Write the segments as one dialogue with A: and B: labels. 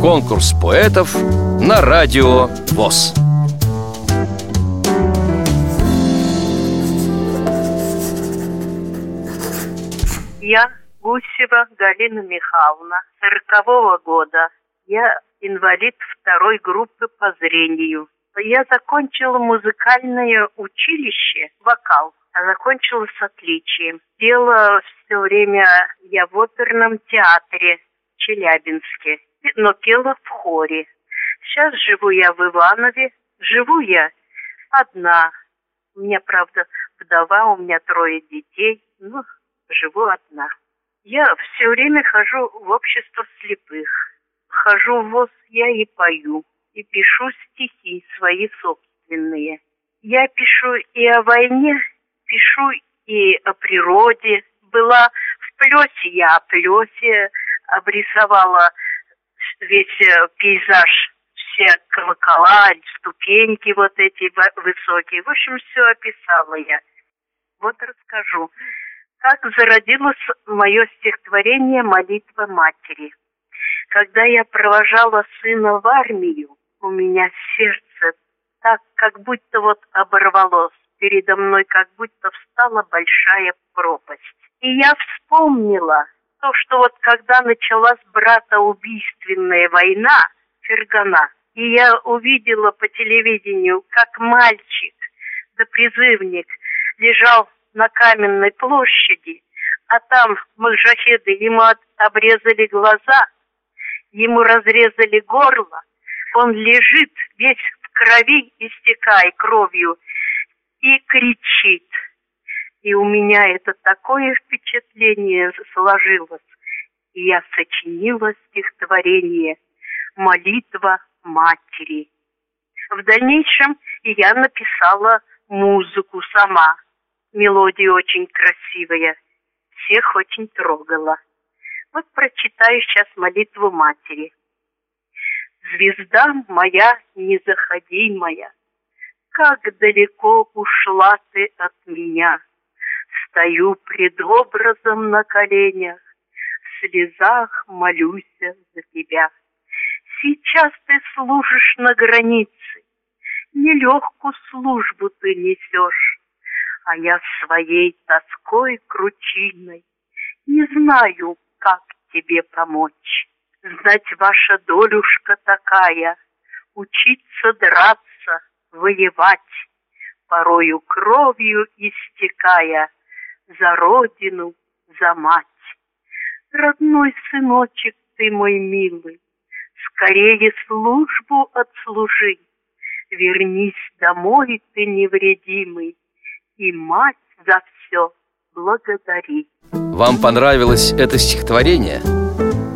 A: Конкурс поэтов на радио ВОЗ.
B: Я Гусева Галина Михайловна, сорокового года. Я инвалид второй группы по зрению. Я закончила музыкальное училище, вокал, а закончила с отличием. Делала все время я в оперном театре Челябинске, но пела в хоре. Сейчас живу я в Иванове, живу я одна. У меня, правда, вдова, у меня трое детей, ну, живу одна. Я все время хожу в общество слепых. Хожу в ВОЗ я и пою, и пишу стихи свои собственные. Я пишу и о войне, пишу и о природе. Была в плесе, я о плесе обрисовала весь э, пейзаж, все колокола, ступеньки вот эти высокие. В общем, все описала я. Вот расскажу как зародилось мое стихотворение «Молитва матери». Когда я провожала сына в армию, у меня сердце так, как будто вот оборвалось. Передо мной как будто встала большая пропасть. И я вспомнила то, что вот когда началась братоубийственная война, Фергана, и я увидела по телевидению, как мальчик да призывник лежал на каменной площади, а там маджахеды ему обрезали глаза, ему разрезали горло, он лежит весь в крови, истекая кровью, и кричит. И у меня это такое впечатление сложилось. И я сочинила стихотворение «Молитва матери». В дальнейшем я написала музыку сама – Мелодия очень красивая, всех очень трогала. Вот прочитаю сейчас молитву матери. Звезда моя незаходимая, как далеко ушла ты от меня. Стою пред образом на коленях, в слезах молюсь за тебя. Сейчас ты служишь на границе, нелегкую службу ты несешь а я своей тоской кручиной Не знаю, как тебе помочь. Знать ваша долюшка такая, Учиться драться, воевать, Порою кровью истекая За родину, за мать. Родной сыночек ты мой милый, Скорее службу отслужи, Вернись домой ты невредимый, и мать за все благодари.
A: Вам понравилось это стихотворение?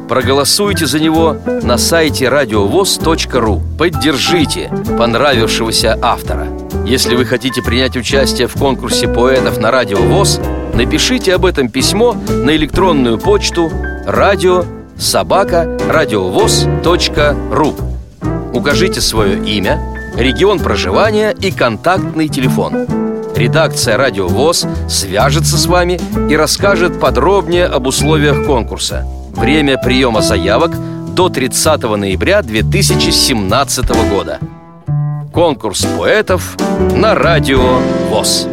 A: Проголосуйте за него на сайте радиовоз.ру Поддержите понравившегося автора Если вы хотите принять участие в конкурсе поэтов на Радио ВОЗ Напишите об этом письмо на электронную почту радио собака радиовоз.ру Укажите свое имя, регион проживания и контактный телефон Редакция «Радио ВОЗ» свяжется с вами и расскажет подробнее об условиях конкурса. Время приема заявок до 30 ноября 2017 года. Конкурс поэтов на Радио ВОЗ.